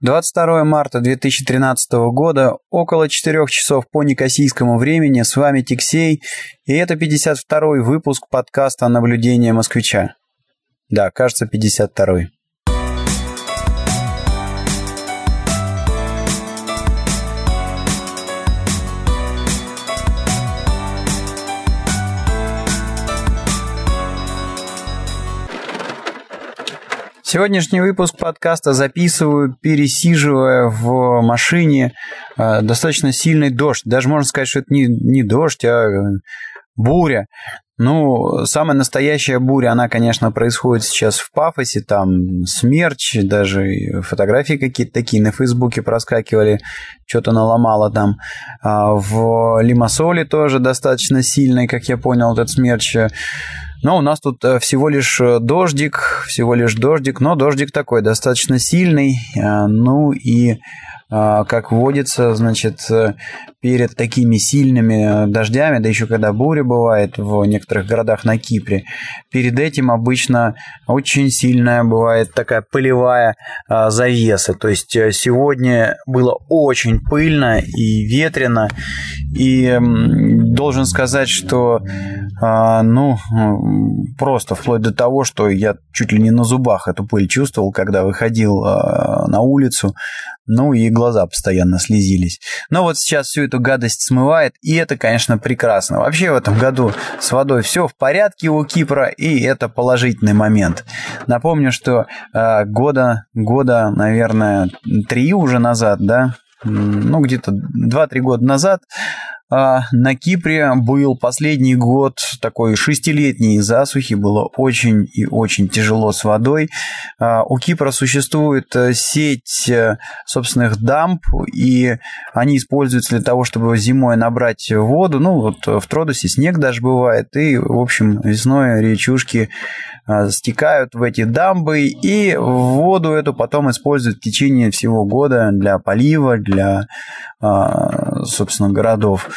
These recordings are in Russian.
22 марта 2013 года, около 4 часов по некосийскому времени, с вами Тиксей, и это 52 выпуск подкаста «Наблюдение москвича». Да, кажется, 52 Сегодняшний выпуск подкаста записываю, пересиживая в машине э, достаточно сильный дождь. Даже можно сказать, что это не, не дождь, а э, буря. Ну, самая настоящая буря, она, конечно, происходит сейчас в Пафосе, там смерч, даже фотографии какие-то такие на Фейсбуке проскакивали, что-то наломало там. А в Лимассоле тоже достаточно сильный, как я понял, этот смерч. Но у нас тут э, всего лишь э, дождик, всего лишь дождик, но дождик такой достаточно сильный. Э, ну и как водится, значит, перед такими сильными дождями, да еще когда буря бывает в некоторых городах на Кипре, перед этим обычно очень сильная бывает такая пылевая завеса. То есть сегодня было очень пыльно и ветрено, и должен сказать, что а, ну, просто вплоть до того, что я чуть ли не на зубах эту пыль чувствовал, когда выходил а, на улицу, ну и глаза постоянно слезились. Но вот сейчас всю эту гадость смывает, и это, конечно, прекрасно. Вообще в этом году с водой все в порядке у Кипра, и это положительный момент. Напомню, что э, года, года, наверное, три уже назад, да, ну, где-то 2-3 года назад на Кипре был последний год такой шестилетней засухи, было очень и очень тяжело с водой. А, у Кипра существует э, сеть э, собственных дамб, и они используются для того, чтобы зимой набрать воду. Ну, вот в Тродосе снег даже бывает, и, в общем, весной речушки а, стекают в эти дамбы, и воду эту потом используют в течение всего года для полива, для, собственно, городов.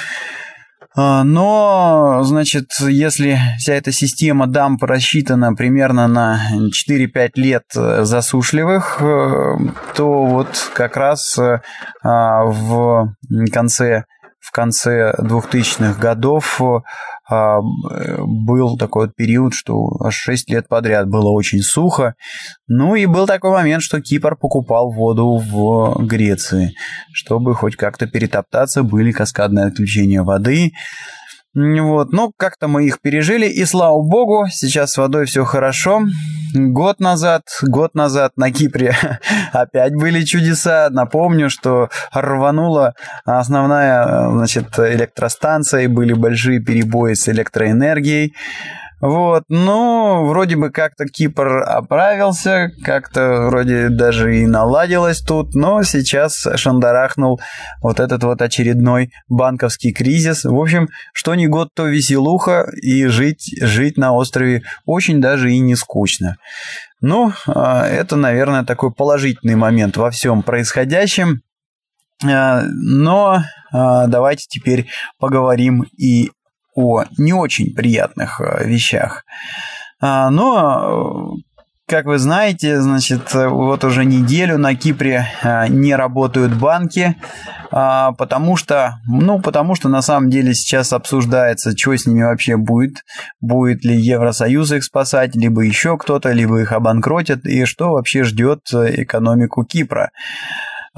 А, но, значит, если вся эта система дамп рассчитана примерно на 4-5 лет э, засушливых, э, то вот как раз э, в конце в конце 2000-х годов а, был такой вот период, что аж 6 лет подряд было очень сухо. Ну и был такой момент, что Кипр покупал воду в Греции, чтобы хоть как-то перетоптаться, были каскадные отключения воды. Вот, но как-то мы их пережили, и слава богу, сейчас с водой все хорошо. Год назад, год назад на Кипре опять были чудеса. Напомню, что рванула основная значит, электростанция, и были большие перебои с электроэнергией. Вот, ну, вроде бы как-то Кипр оправился, как-то вроде даже и наладилось тут, но сейчас шандарахнул вот этот вот очередной банковский кризис. В общем, что ни год, то веселуха, и жить, жить на острове очень даже и не скучно. Ну, а, это, наверное, такой положительный момент во всем происходящем. А, но а, давайте теперь поговорим и о не очень приятных э, вещах. А, но, как вы знаете, значит, вот уже неделю на Кипре э, не работают банки, а, потому что, ну, потому что на самом деле сейчас обсуждается, что с ними вообще будет, будет ли Евросоюз их спасать, либо еще кто-то, либо их обанкротят, и что вообще ждет э, экономику Кипра.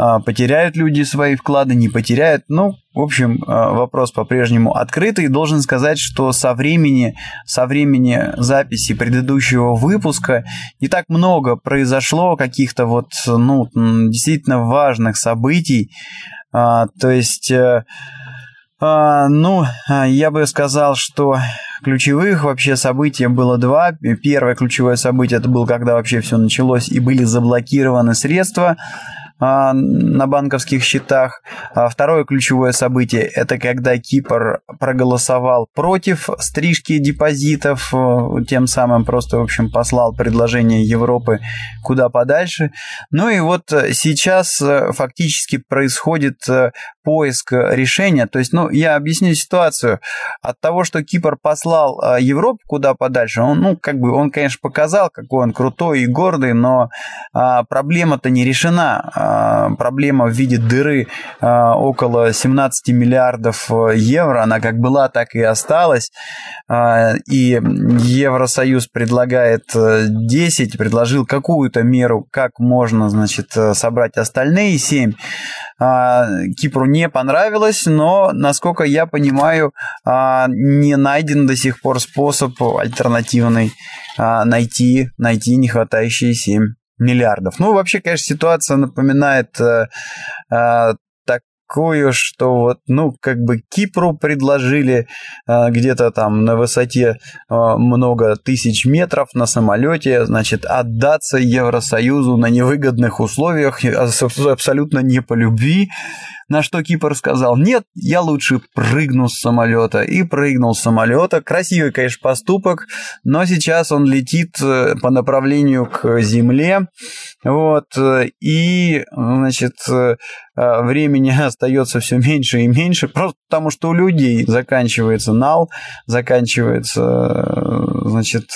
А, потеряют люди свои вклады, не потеряют. Ну, в общем, а, вопрос по-прежнему открытый. Должен сказать, что со времени, со времени записи предыдущего выпуска не так много произошло каких-то вот, ну, действительно важных событий. А, то есть... Э, ну, я бы сказал, что ключевых вообще событий было два. Первое ключевое событие это было, когда вообще все началось и были заблокированы средства на банковских счетах. А второе ключевое событие – это когда Кипр проголосовал против стрижки депозитов, э, тем самым просто, в общем, послал предложение Европы куда подальше. Ну и вот сейчас э, фактически происходит э, поиск решения. То есть, ну, я объясню ситуацию. От того, что Кипр послал Европу куда подальше, он, ну, как бы, он, конечно, показал, какой он крутой и гордый, но а, проблема-то не решена а, проблема в виде дыры а, около 17 миллиардов евро, она как была, так и осталась. И Евросоюз предлагает 10, предложил какую-то меру, как можно, значит, собрать остальные 7. Кипру не понравилось, но, насколько я понимаю, не найден до сих пор способ альтернативный найти, найти нехватающие 7 миллиардов. Ну, вообще, конечно, ситуация напоминает э, э, такую, что вот, ну, как бы Кипру предложили э, где-то там на высоте э, много тысяч метров на самолете, значит, отдаться Евросоюзу на невыгодных условиях, абсолютно не по любви. На что Кипр сказал, нет, я лучше прыгну с самолета. И прыгнул с самолета. Красивый, конечно, поступок, но сейчас он летит э, по направлению к Земле. Вот, э, и, значит, э, времени остается все меньше и меньше, просто потому что у людей заканчивается нал, заканчивается, значит,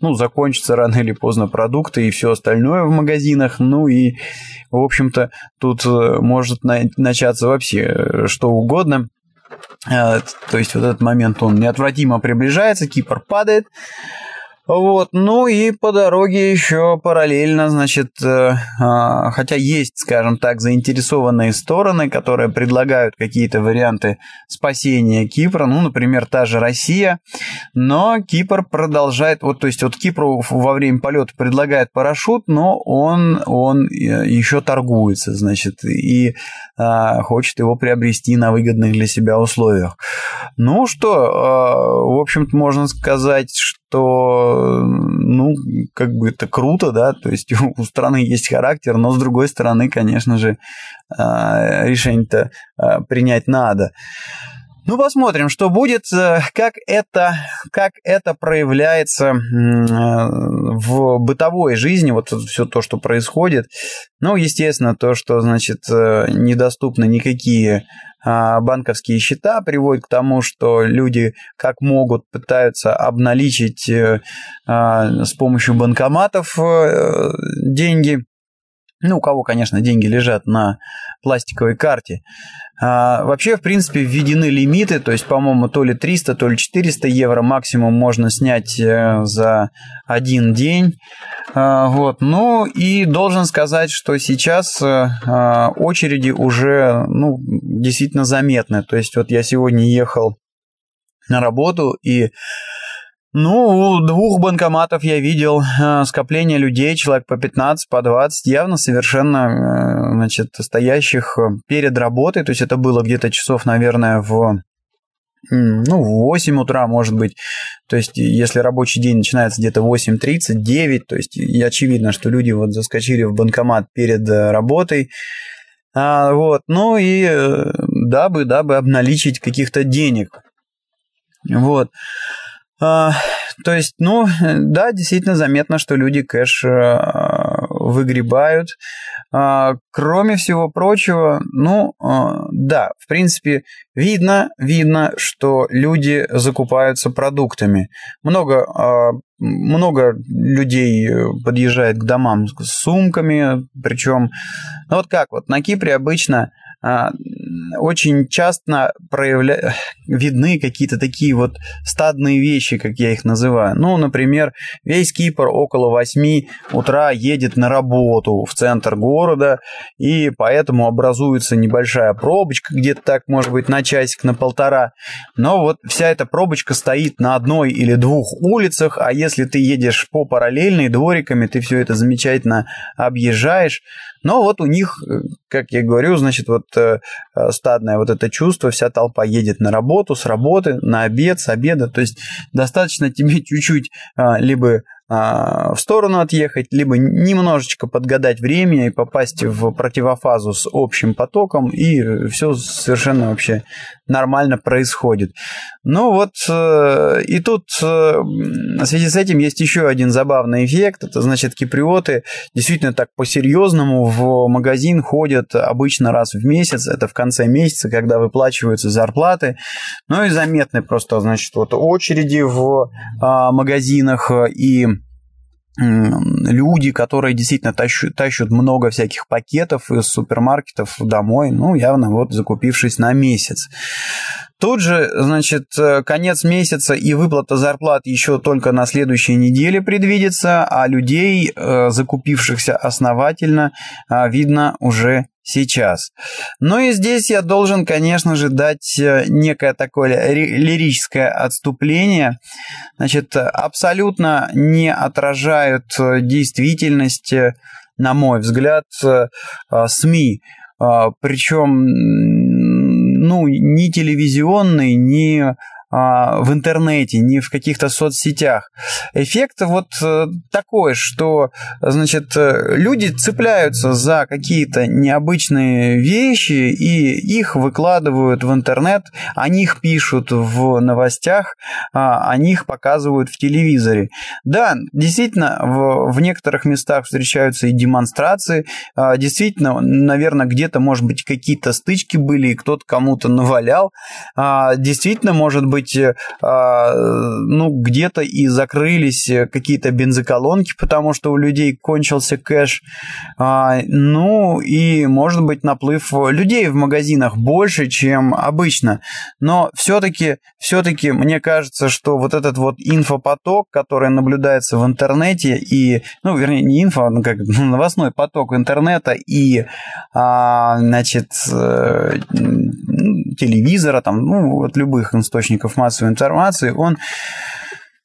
ну, закончатся рано или поздно продукты и все остальное в магазинах, ну и, в общем-то, тут может начаться случаться вообще э, что угодно. Э, то есть вот этот момент, он неотвратимо приближается, Кипр падает, вот, ну и по дороге еще параллельно, значит, э, э, хотя есть, скажем так, заинтересованные стороны, которые предлагают какие-то варианты спасения Кипра, ну, например, та же Россия, но Кипр продолжает, вот, то есть вот Кипру во время полета предлагает парашют, но он, он э, еще торгуется, значит, и э, хочет его приобрести на выгодных для себя условиях. Ну что, э, в общем-то, можно сказать, что то, ну, как бы это круто, да, то есть у страны есть характер, но с другой стороны, конечно же, а, решение-то а, принять надо. Ну, посмотрим, что будет, э, как это, как это проявляется э, в бытовой жизни, вот все то, что происходит. Ну, естественно, то, что, значит, э, недоступны никакие банковские счета, приводит к тому, что люди как могут пытаются обналичить а, с помощью банкоматов деньги. Ну, у кого, конечно, деньги лежат на пластиковой карте. А, вообще, в принципе, введены лимиты, то есть, по-моему, то ли 300, то ли 400 евро максимум можно снять э, за один день. А, вот. Ну и должен сказать, что сейчас э, а, очереди уже ну, действительно заметны. То есть, вот я сегодня ехал на работу и ну, двух банкоматов я видел э, скопление людей, человек по 15, по 20, явно совершенно, э, значит, стоящих э, перед работой. То есть это было где-то часов, наверное, в ну, в 8 утра, может быть. То есть, если рабочий день начинается где-то в 8.30, 9, то есть, очевидно, что люди вот заскочили в банкомат перед работой. А, вот, ну и дабы, дабы обналичить каких-то денег. Вот. А, то есть, ну, да, действительно заметно, что люди кэш а, выгребают. А, кроме всего прочего, ну, да, в принципе, видно, видно, что люди закупаются продуктами. Много, много людей подъезжает к домам с сумками, причем, ну вот как, вот на Кипре обычно очень часто проявля... видны какие-то такие вот стадные вещи, как я их называю. Ну, например, весь Кипр около 8 утра едет на работу в центр города, и поэтому образуется небольшая пробочка, где-то так, может быть, на часик, на полтора. Но вот вся эта пробочка стоит на одной или двух улицах, а если ты едешь по параллельной двориками, ты все это замечательно объезжаешь. Но вот у них, э, как я говорю, значит, вот э, э, стадное вот это чувство, вся толпа едет на работу, с работы, на обед, с обеда. То есть достаточно тебе чуть-чуть а, либо а, в сторону отъехать, либо немножечко подгадать время и попасть в противофазу с общим потоком, и все совершенно вообще нормально происходит. Ну вот, э, и тут э, в связи с этим есть еще один забавный эффект. Это значит, киприоты действительно так по-серьезному в магазин ходят обычно раз в месяц. Это в конце месяца, когда выплачиваются зарплаты. Ну и заметны просто, значит, вот очереди в а, магазинах и люди, которые действительно тащут, тащут много всяких пакетов из супермаркетов домой, ну, явно вот закупившись на месяц. Тут же, значит, э, конец месяца и выплата зарплат еще только на следующей неделе предвидится, а людей, э, закупившихся основательно, а, видно уже сейчас. Ну и здесь я должен, конечно же, дать э, некое такое лирическое отступление. Значит, абсолютно не отражают действительность, на мой взгляд, СМИ. Причем ну, ни телевизионный, ни в интернете, ни в каких-то соцсетях. Эффект вот э, такой, что, значит, э, люди цепляются за какие-то необычные вещи и их выкладывают в интернет, о них пишут в новостях, а, о них показывают в телевизоре. Да, действительно, в, в некоторых местах встречаются и демонстрации, а, действительно, наверное, где-то, может быть, какие-то стычки были, и кто-то кому-то навалял, действительно, может быть, быть, э, а, ну, где-то и закрылись какие-то бензоколонки, потому что у людей кончился кэш. А, ну, и, может быть, наплыв людей в магазинах больше, чем обычно. Но все-таки, все-таки мне кажется, что вот этот вот инфопоток, который наблюдается в интернете, и, ну, вернее, не инфо, а как новостной поток интернета и, а, значит, э, телевизора, там, ну, от любых источников массовой информации, он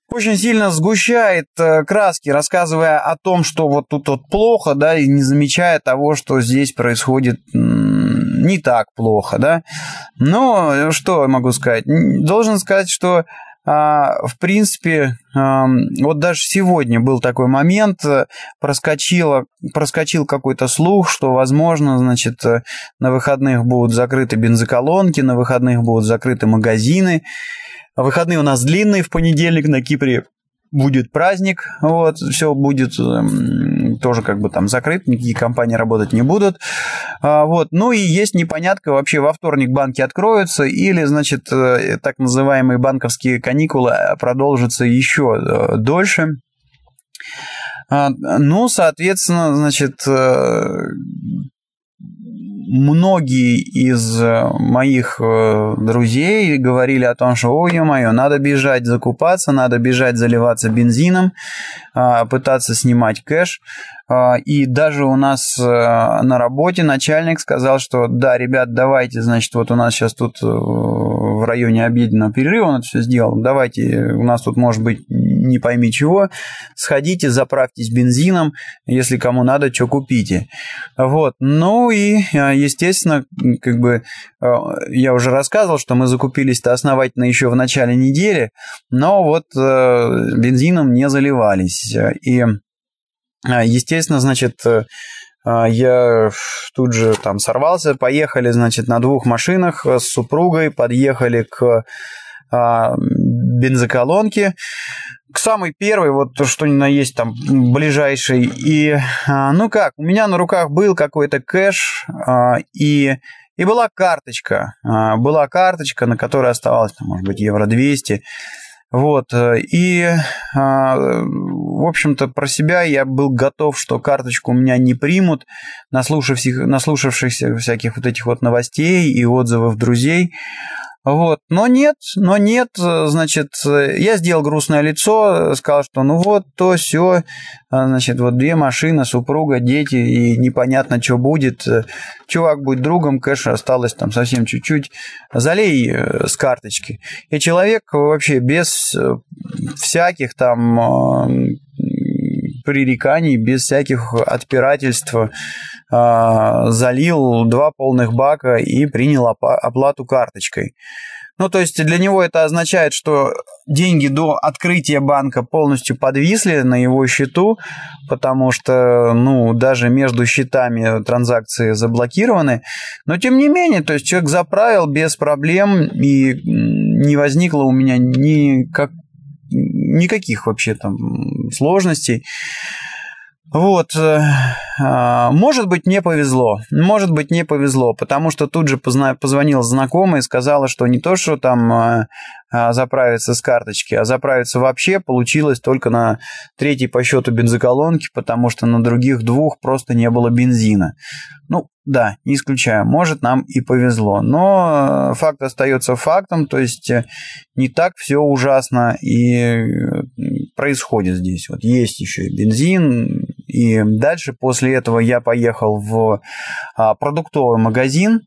очень сильно сгущает э, краски, рассказывая о том, что вот тут вот плохо, да, и не замечая того, что здесь происходит не так плохо, да. Но что я могу сказать? Должен сказать, что в принципе, вот даже сегодня был такой момент, э, проскочило, проскочил какой-то слух, что, возможно, значит, э, на выходных будут закрыты бензоколонки, на выходных будут закрыты магазины. Выходные у нас длинные в понедельник на Кипре будет праздник, вот, все будет эм, тоже как бы там закрыт, никакие компании работать не будут, а, вот, ну и есть непонятка, вообще во вторник банки откроются или, значит, э, так называемые банковские каникулы продолжатся еще э, дольше, а, ну, соответственно, значит, э, многие из э, моих э, друзей говорили о том, что, ой, мое, надо бежать закупаться, надо бежать заливаться бензином, а, пытаться снимать кэш. А, и даже у нас э, на работе начальник сказал, что да, ребят, давайте, значит, вот у нас сейчас тут в районе обеденного перерыва он это все сделал, давайте, у нас тут может быть не пойми чего, сходите, заправьтесь бензином, если кому надо, что купите. Вот, ну и, естественно, как бы я уже рассказывал, что мы закупились-то основательно еще в начале недели, но вот бензином не заливались. И а, естественно, значит, э, а, я тут же там сорвался, поехали, значит, на двух машинах с супругой, подъехали к а, бензоколонке, к самой первой, вот то, что ни на есть там ближайшей. И, ну как, у меня на руках был какой-то кэш, и и была карточка, была карточка, на которой оставалось, может быть, евро 200. Вот, э, и, а, в общем-то, про себя я был готов, что карточку у меня не примут, наслушавшись, наслушавшись всяких вот этих вот новостей и отзывов друзей. Вот. Но нет, но нет, значит, я сделал грустное лицо, сказал, что ну вот, то, все, значит, вот две машины, супруга, дети, и непонятно, что будет. Чувак будет другом, кэш осталось там совсем чуть-чуть. Залей э, с карточки. И человек вообще без э, всяких там пререканий, без всяких отпирательств а, залил два полных бака и принял оплату карточкой. Ну, то есть для него это означает, что деньги до открытия банка полностью подвисли на его счету, потому что, ну, даже между счетами транзакции заблокированы. Но, тем не менее, то есть человек заправил без проблем, и не возникло у меня никак, никаких вообще там сложностей. Вот, э, а, может быть, не повезло, может быть, не повезло, потому что тут же позвонил знакомый и сказала, что не то, что там а, а, заправиться с карточки, а заправиться вообще получилось только на третьей по счету бензоколонке, потому что на других двух просто не было бензина. Ну, да, не исключаю, может, нам и повезло, но факт остается фактом, то есть э, не так все ужасно и происходит здесь. Вот есть еще и бензин, и дальше после этого я поехал в а, продуктовый магазин.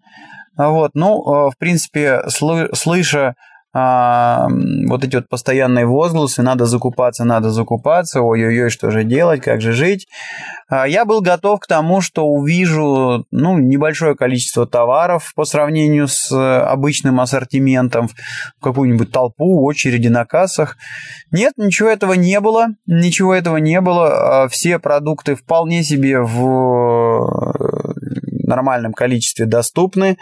Вот, ну, а, в принципе, слыша а, вот эти вот постоянные возгласы, надо закупаться, надо закупаться, ой-ой-ой, что же делать, как же жить. А, я был готов к тому, что увижу ну, небольшое количество товаров по сравнению с обычным ассортиментом, какую-нибудь толпу, очереди на кассах. Нет, ничего этого не было, ничего этого не было. А, все продукты вполне себе в нормальном количестве доступны.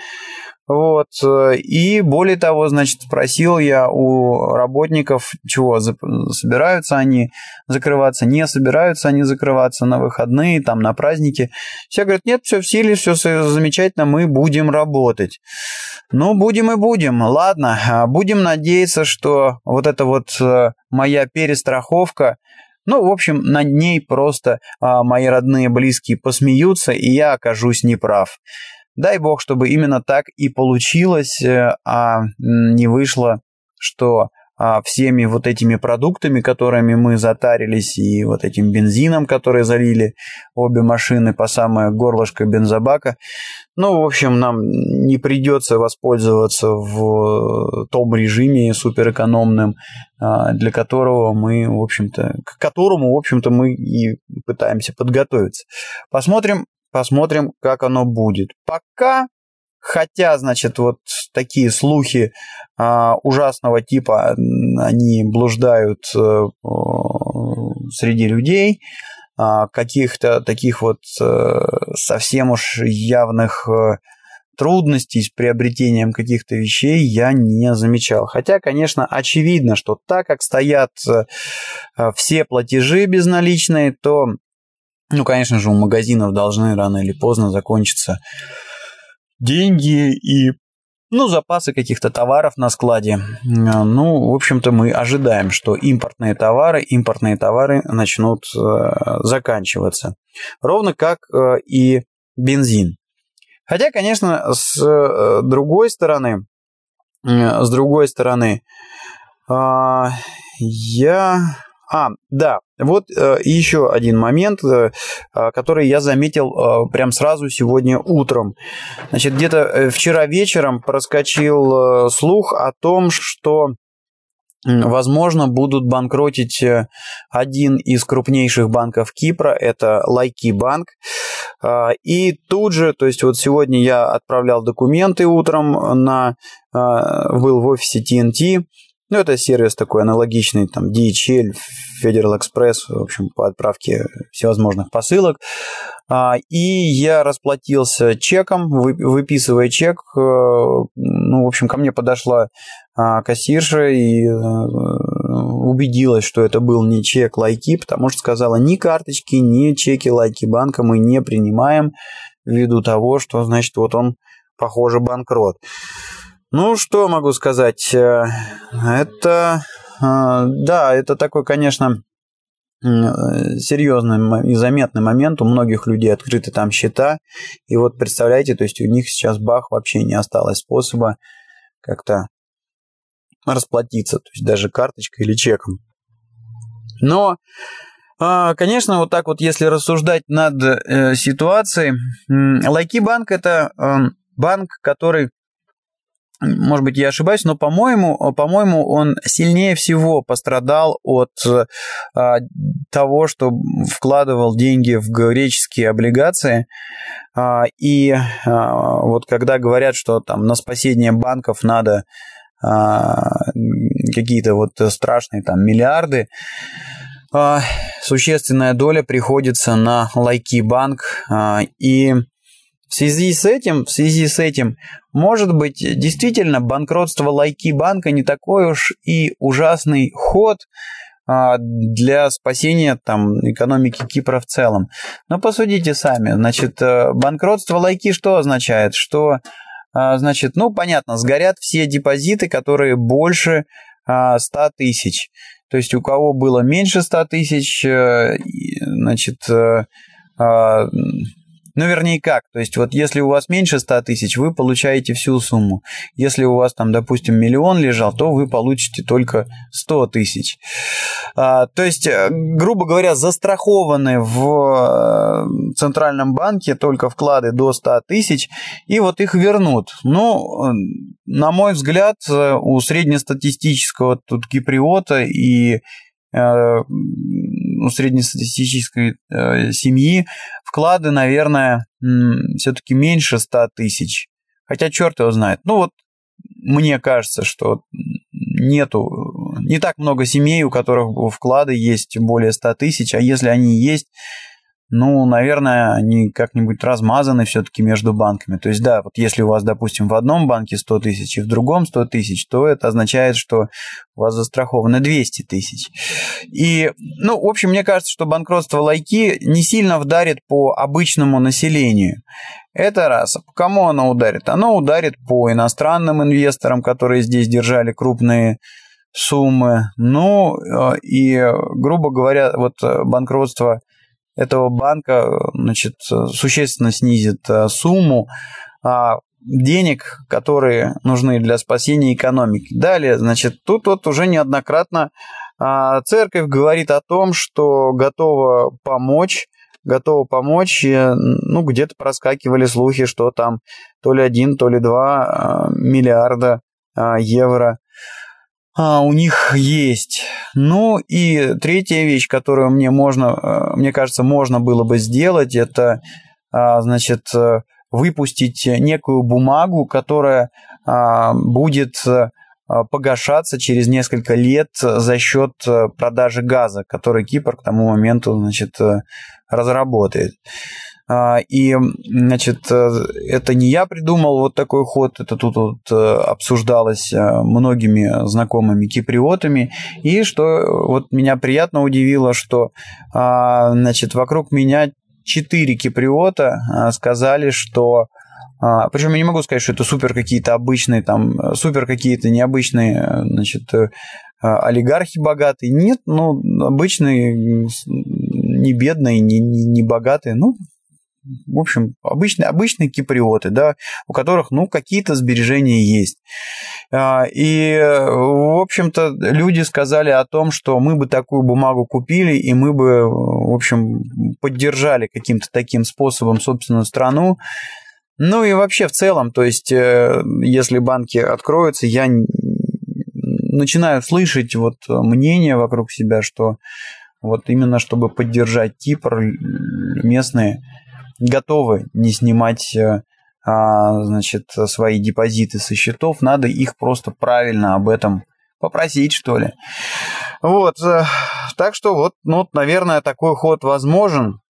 Вот. Э, и более того, значит, спросил я у работников, чего собираются они закрываться, не собираются они закрываться на выходные, там, на праздники. Все говорят, нет, все в силе, все замечательно, мы будем работать. Ну, будем и будем. Ладно, а, будем надеяться, что вот эта вот э, моя перестраховка ну, в общем, над ней просто а, мои родные близкие посмеются, и я окажусь неправ. Дай бог, чтобы именно так и получилось, э, а не вышло, что а, всеми вот этими продуктами, которыми мы затарились, и вот этим бензином, который залили обе машины по самое горлышко бензобака. Ну, в общем, нам не придется воспользоваться в том режиме суперэкономным, а, для которого мы, в общем-то, к которому, в общем-то, мы и пытаемся подготовиться. Посмотрим, Посмотрим, как оно будет. Пока, хотя, значит, вот такие слухи а, ужасного типа, они блуждают а, среди людей, а, каких-то таких вот а, совсем уж явных а, трудностей с приобретением каких-то вещей я не замечал. Хотя, конечно, очевидно, что так как стоят все платежи безналичные, то ну, конечно же, у магазинов должны рано или поздно закончиться деньги и ну, запасы каких-то товаров на складе. Ну, в общем-то, мы ожидаем, что импортные товары, импортные товары начнут э, заканчиваться. Ровно как э, и бензин. Хотя, конечно, с э, другой стороны, э, с другой стороны, э, я а, да, вот э, еще один момент, э, а, который я заметил э, прям сразу сегодня утром. Значит, где-то э, вчера вечером проскочил э, слух о том, что Возможно, будут банкротить э, один из крупнейших банков Кипра, это Лайки банк. И тут же, то есть вот сегодня я отправлял документы утром на, был в офисе TNT, ну, это сервис такой аналогичный, там, DHL, Federal Express, в общем, по отправке всевозможных посылок. А, и я расплатился чеком, выписывая чек. Э, ну, в общем, ко мне подошла а, кассирша и э, убедилась, что это был не чек лайки, потому что сказала, ни карточки, ни чеки лайки банка мы не принимаем ввиду того, что, значит, вот он, похоже, банкрот. Ну, что могу сказать? Э, это, э, да, это такой, конечно, серьезный и заметный момент. У многих людей открыты там счета. И вот представляете, то есть у них сейчас бах вообще не осталось способа как-то расплатиться, то есть даже карточкой или чеком. Но, э, конечно, вот так вот, если рассуждать над ситуацией, Лайки банк это банк, который может быть, я ошибаюсь, но, по-моему, по-моему, он сильнее всего пострадал от а, того, что вкладывал деньги в греческие облигации. А, и а, вот когда говорят, что там на спасение банков надо а, какие-то вот страшные там миллиарды, а, существенная доля приходится на Лайки банк. А, и в связи с этим, в связи с этим, может быть, действительно банкротство лайки банка не такой уж и ужасный ход, а, для спасения там, экономики Кипра в целом. Но посудите сами. Значит, э, банкротство лайки что означает? Что, а, значит, ну, понятно, сгорят все депозиты, которые больше 100 а, тысяч. То есть у кого было меньше 100 тысяч, э, значит, э, ну, вернее, как. То есть, вот если у вас меньше 100 тысяч, вы получаете всю сумму. Если у вас там, допустим, миллион лежал, то вы получите только 100 тысяч. А, то есть, э, грубо говоря, застрахованы в э, Центральном банке только вклады до 100 тысяч, и вот их вернут. Ну, на мой взгляд, э, у среднестатистического тут киприота и ну, среднестатистической э, семьи вклады, наверное, все-таки меньше 100 тысяч. Хотя черт его знает. Ну вот мне кажется, что нету, не так много семей, у которых вклады есть более 100 тысяч, а если они есть, ну, наверное, они как-нибудь размазаны все-таки между банками. То есть, да, вот если у вас, допустим, в одном банке 100 тысяч и в другом 100 тысяч, то это означает, что у вас застраховано 200 тысяч. И, ну, в общем, мне кажется, что банкротство лайки не сильно вдарит по обычному населению. Это раз. По кому оно ударит? Оно ударит по иностранным инвесторам, которые здесь держали крупные суммы. Ну, э, и, грубо говоря, вот банкротство этого банка значит, существенно снизит э, сумму а, денег, которые нужны для спасения экономики. Далее, значит, тут вот уже неоднократно а, церковь говорит о том, что готова помочь готова помочь. Ну, где-то проскакивали слухи, что там то ли один, то ли два а, миллиарда евро а, у них есть. Ну и третья вещь, которую мне можно, э, мне кажется, можно было бы сделать, это, а, значит, э, выпустить некую бумагу, которая а, будет э, погашаться через несколько лет за счет продажи газа, который Кипр к тому моменту значит, разработает. А, и, значит, э, это не я придумал вот такой ход, это тут вот э, обсуждалось э, многими знакомыми киприотами. И что вот меня приятно удивило, что, а, значит, вокруг меня четыре киприота а, сказали, что причем я не могу сказать, что это супер какие-то обычные, там, супер какие-то необычные, значит, олигархи богатые. Нет, ну, обычные, не бедные, не, не, не богатые. Ну, в общем, обычные, обычные киприоты, да, у которых, ну, какие-то сбережения есть. А, и, в общем-то, люди сказали о том, что мы бы такую бумагу купили, и мы бы, в общем, поддержали каким-то таким способом собственную страну. Ну и вообще в целом, то есть, э, если банки откроются, я начинаю слышать вот мнение вокруг себя, что вот именно чтобы поддержать Кипр, местные готовы не снимать э, а, значит, свои депозиты со счетов, надо их просто правильно об этом попросить, что ли. Вот, э, так что вот, ну, наверное, такой ход возможен,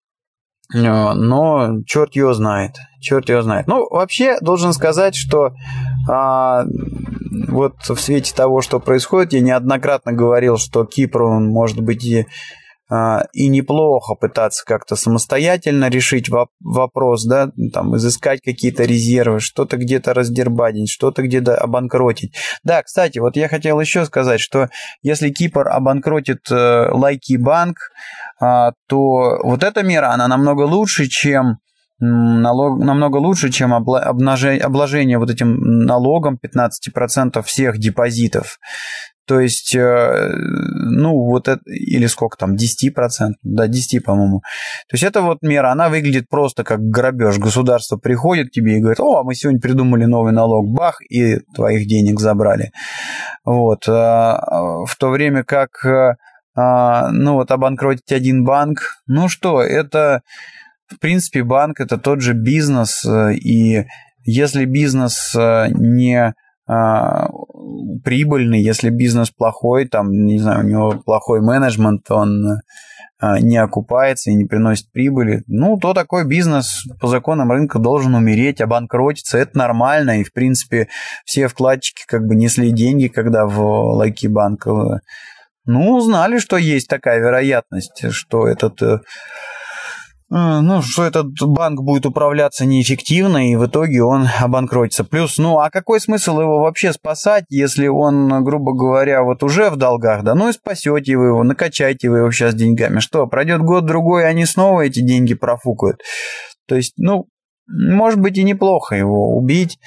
э, но черт его знает, черт его знает. Ну, вообще, должен сказать, что а, вот в свете того, что происходит, я неоднократно говорил, что Кипр, он может быть и и неплохо пытаться как-то самостоятельно решить вопрос, да, там, изыскать какие-то резервы, что-то где-то раздербанить, что-то где-то обанкротить. Да, кстати, вот я хотел еще сказать, что если Кипр обанкротит э, Лайки банк, а, то вот эта мера, она намного лучше, чем налог, намного лучше, чем обложение, обложение вот этим налогом 15% всех депозитов. То есть, э, ну, вот это, или сколько там, 10%, да, 10, по-моему. То есть, эта вот мера, она выглядит просто как грабеж. Государство приходит к тебе и говорит, о, мы сегодня придумали новый налог, бах, и твоих денег забрали. Вот. А, в то время как, а, ну, вот обанкротить один банк, ну что, это, в принципе, банк – это тот же бизнес, э, и если бизнес э, не а, прибыльный, если бизнес плохой, там, не знаю, у него плохой менеджмент, он а, не окупается и не приносит прибыли, ну, то такой бизнес по законам рынка должен умереть, обанкротиться. Это нормально, и, в принципе, все вкладчики как бы несли деньги, когда в Лайки банк Ну, знали, что есть такая вероятность, что этот Э, ну, что этот банк будет управляться неэффективно, и в итоге он обанкротится. Плюс, ну, а какой смысл его вообще спасать, если он, грубо говоря, вот уже в долгах, да, ну и спасете вы его, накачайте вы его сейчас деньгами. Что, пройдет год-другой, они снова эти деньги профукают. То есть, ну, может быть и неплохо его убить.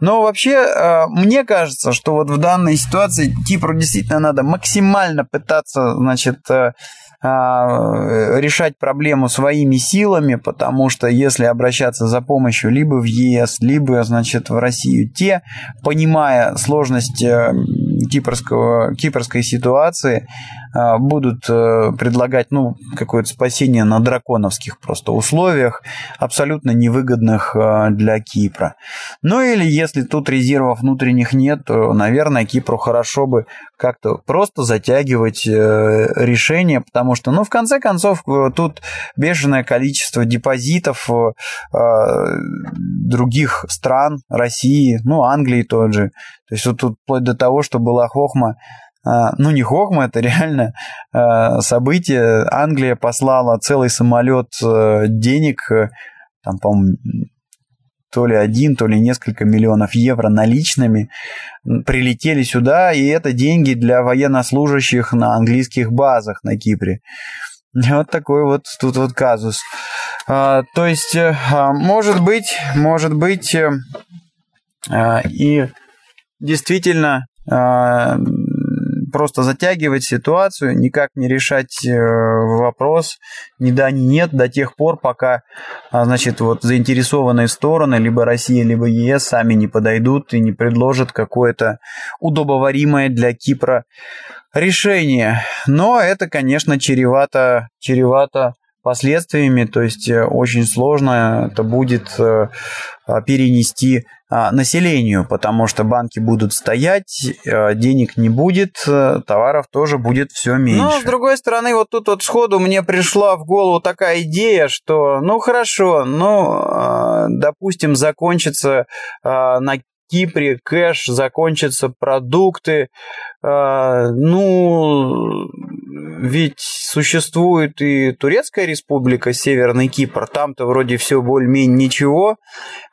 Но вообще, э, мне кажется, что вот в данной ситуации Кипру действительно надо максимально пытаться, значит, э, решать проблему своими силами, потому что если обращаться за помощью либо в ЕС, либо, значит, в Россию, те, понимая сложность э, кипрского, кипрской ситуации, а, будут э, предлагать ну, какое-то спасение на драконовских просто условиях, абсолютно невыгодных э, для Кипра. Ну или если тут резервов внутренних нет, то, наверное, Кипру хорошо бы как-то просто затягивать э, решение, потому что, ну, в конце концов, тут бешеное количество депозитов других стран, России, ну, Англии тот же. То есть вот тут вплоть до того, что была хохма ну не хохма, это реально а, событие. Англия послала целый самолет э, денег, э, там, по-моему, то ли один, то ли несколько миллионов евро наличными, прилетели сюда, и это деньги для военнослужащих на английских базах на Кипре. Вот такой вот тут вот казус. А, то есть, э, может быть, может быть, и действительно просто затягивать ситуацию, никак не решать э, вопрос. Ни да, ни нет. До тех пор, пока, а, значит, вот заинтересованные стороны, либо Россия, либо ЕС, сами не подойдут и не предложат какое-то удобоваримое для Кипра решение. Но это, конечно, чревато, чревато последствиями, то есть э, очень сложно это будет э, перенести населению, потому что банки будут стоять, э, денег не будет, товаров тоже будет все меньше. Но, с другой стороны, вот тут вот сходу мне пришла в голову такая идея, что, ну, хорошо, ну, а, допустим, закончится на Кипре кэш, закончатся продукты. Ну, ведь существует и Турецкая республика, Северный Кипр, там-то вроде все более-менее ничего,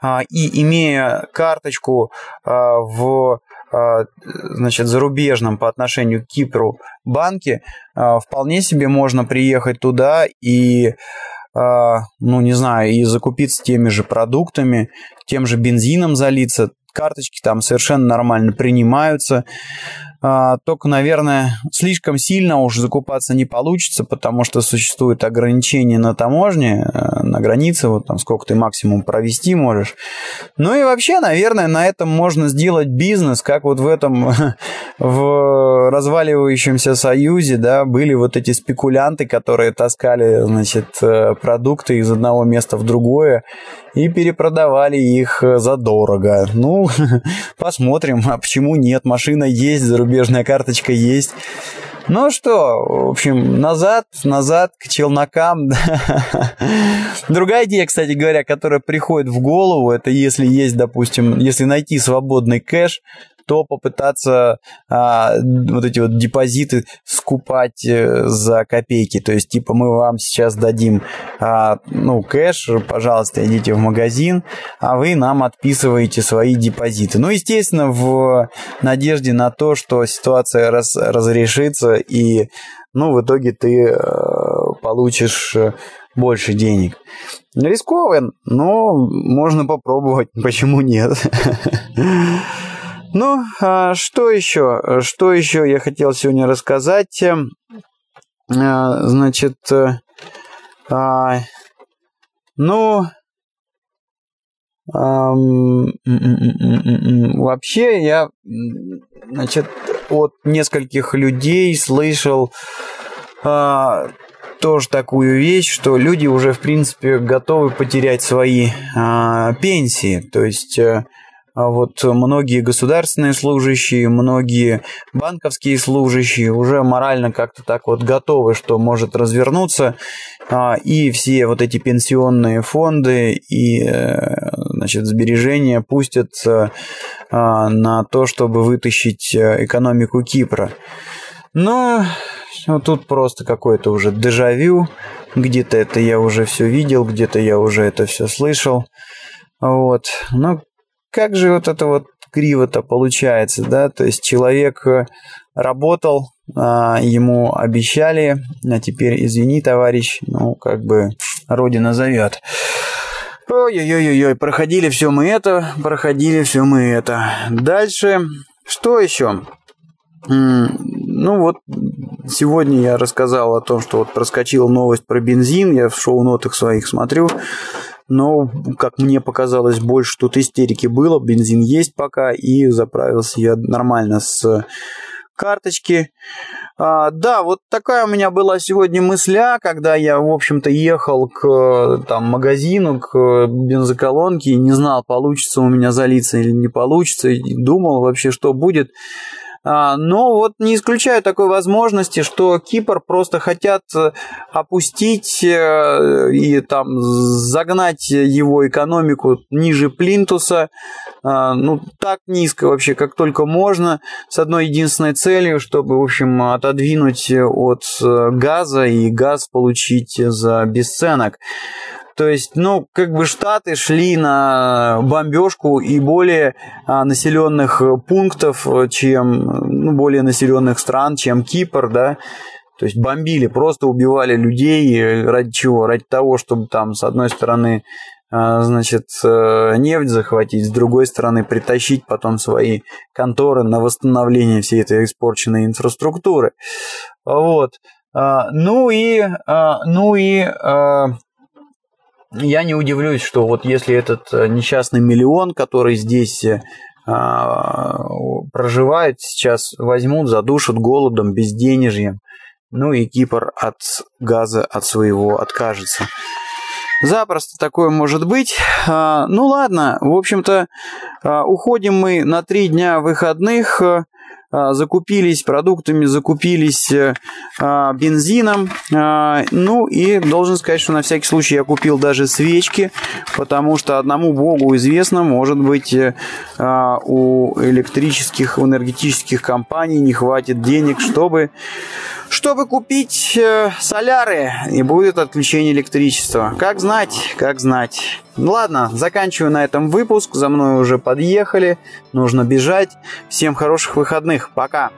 а, и имея карточку а, в а, значит, зарубежном по отношению к Кипру банке, вполне себе можно приехать туда и ну, не знаю, и закупиться теми же продуктами, тем же бензином залиться, карточки там совершенно нормально принимаются. А, только, наверное, слишком сильно уж закупаться не получится, потому что существует ограничение на таможне, э, на границе, вот там сколько ты максимум провести можешь. Ну и вообще, наверное, на этом можно сделать бизнес, как вот в этом, в разваливающемся союзе, да, были вот эти спекулянты, которые таскали, значит, э, продукты из одного места в другое и перепродавали их задорого. Ну, посмотрим, а почему нет, машина есть, зарубежная зарубежная карточка есть. Ну что, в общем, назад, назад к челнокам. Другая идея, кстати говоря, которая приходит в голову, это если есть, допустим, если найти свободный кэш, то попытаться а, вот эти вот депозиты скупать э, за копейки. То есть, типа, мы вам сейчас дадим а, ну, кэш, пожалуйста, идите в магазин, а вы нам отписываете свои депозиты. Ну, естественно, в надежде на то, что ситуация раз, разрешится и ну, в итоге ты э, получишь э, больше денег. Рисковый, но можно попробовать, почему нет. Ну, а что еще? Что еще я хотел сегодня рассказать? Эм, а, значит, э, а, ну, вообще я, значит, от нескольких людей слышал а, тоже такую вещь, что люди уже, в принципе, готовы потерять свои а, пенсии. То есть э, вот многие государственные служащие, многие банковские служащие уже морально как-то так вот готовы, что может развернуться, а, и все вот эти пенсионные фонды и э, значит, сбережения пустят а, на то, чтобы вытащить э, экономику Кипра. Но вот тут просто какое-то уже дежавю. Где-то это я уже все видел, где-то я уже это все слышал. Вот. Но как же вот это вот криво-то получается, да? То есть человек э, работал, а, ему обещали, а теперь извини, товарищ, ну, как бы Родина зовет. Ой-ой-ой-ой, проходили все мы это, проходили все мы это. Дальше, что еще? Ну вот, сегодня я рассказал о том, что вот проскочила новость про бензин, я в шоу-нотах своих смотрю, но, как мне показалось, больше тут истерики было, бензин есть пока, и заправился я нормально с карточки. А, да, вот такая у меня была сегодня мысля, когда я, в общем-то, ехал к там, магазину, к бензоколонке, и не знал, получится у меня залиться или не получится, и думал вообще, что будет. А, но вот не исключаю такой возможности, что Кипр просто хотят э, опустить э, и там загнать его экономику ниже плинтуса, а, ну, так низко вообще, как только можно, с одной единственной целью, чтобы, в общем, отодвинуть от э, газа и газ получить за бесценок. То есть, ну, как бы Штаты шли на бомбежку и более а, населенных пунктов, чем, ну, более населенных стран, чем Кипр, да, то есть бомбили, просто убивали людей ради чего? Ради того, чтобы там с одной стороны а, значит, э, нефть захватить, с другой стороны притащить потом свои конторы на восстановление всей этой испорченной инфраструктуры. Вот. А, ну и, ну и я не удивлюсь, что вот если этот э, несчастный миллион, который здесь э, а, проживает сейчас, возьмут, задушат голодом, безденежьем, ну и Кипр от газа от своего откажется. Запросто такое может быть. А, ну ладно, в общем-то, а, уходим мы на три дня выходных. А, закупились продуктами, закупились э, а, бензином. А, ну и должен сказать, что на всякий случай я купил даже свечки, потому что одному богу известно, может быть, э, у электрических, у энергетических компаний не хватит денег, чтобы чтобы купить э, соляры, и будет отключение электричества. Как знать, как знать. Ладно, заканчиваю на этом выпуск. За мной уже подъехали. Нужно бежать. Всем хороших выходных. Пока.